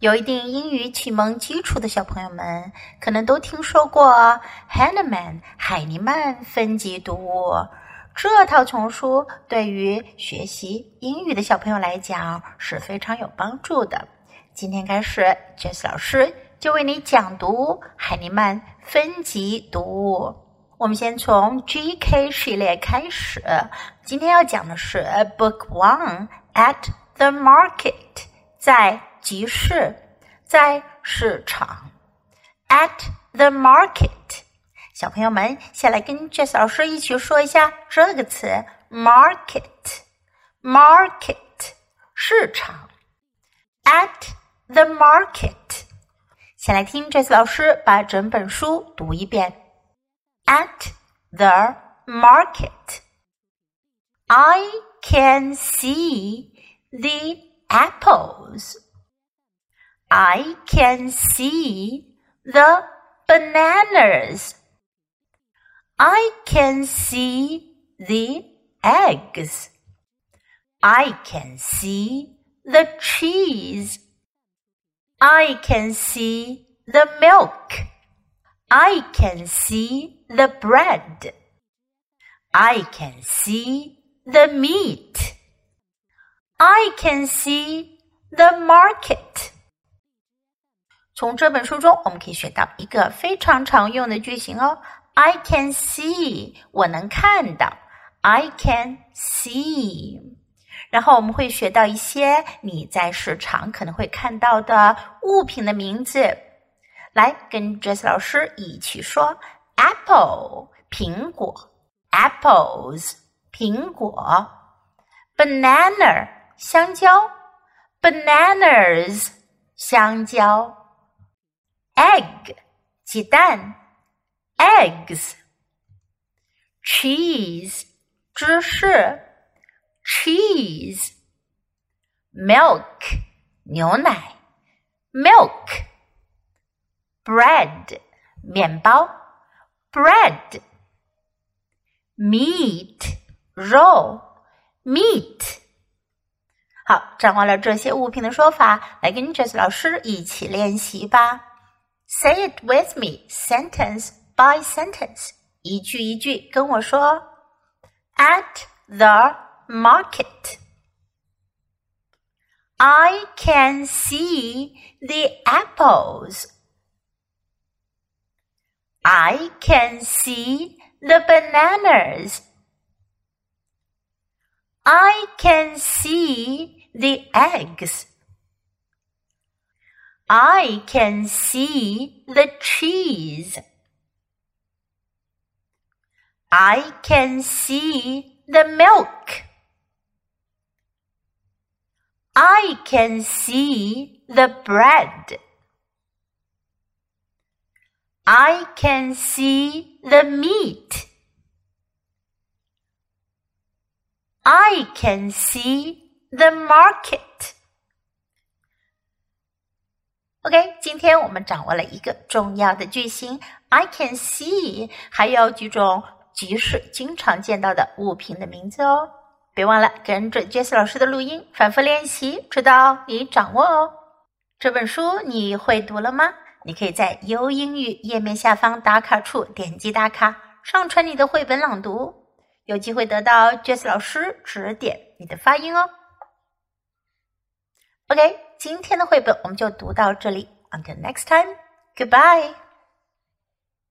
有一定英语启蒙基础的小朋友们，可能都听说过 Hanneman 海尼曼分级读物。这套丛书对于学习英语的小朋友来讲是非常有帮助的。今天开始，Jess 老师就为你讲读海尼曼分级读物。我们先从 GK 系列开始。今天要讲的是 Book One at the Market，在集市，在市场。At the market，小朋友们先来跟 Jess 老师一起说一下这个词：market，market，市场。At the market，先来听 Jess 老师把整本书读一遍。At the market, I can see the apples. I can see the bananas. I can see the eggs. I can see the cheese. I can see the milk. I can see the bread. I can see the meat. I can see the market. 从这本书中，我们可以学到一个非常常用的句型哦。I can see，我能看到。I can see。然后我们会学到一些你在市场可能会看到的物品的名字。来，跟 Jess 老师一起说：apple，苹果；apples，苹果；banana，香蕉；bananas，香蕉。Egg 鸡蛋，eggs cheese 芝士，cheese milk 牛奶，milk bread 面包，bread meat 肉，meat 好，掌握了这些物品的说法，来跟 Jess 老师一起练习吧。Say it with me, sentence by sentence. 一句一句跟我说。At the market, I can see the apples. I can see the bananas. I can see the eggs. I can see the cheese. I can see the milk. I can see the bread. I can see the meat. I can see the market. OK，今天我们掌握了一个重要的句型，I can see，还有几种集市经常见到的物品的名字哦。别忘了跟着 Jess 老师的录音反复练习，直到你掌握哦。这本书你会读了吗？你可以在优英语页面下方打卡处点击打卡，上传你的绘本朗读，有机会得到 Jess 老师指点你的发音哦。OK。今天的绘本我们就读到这里。Until next time, goodbye.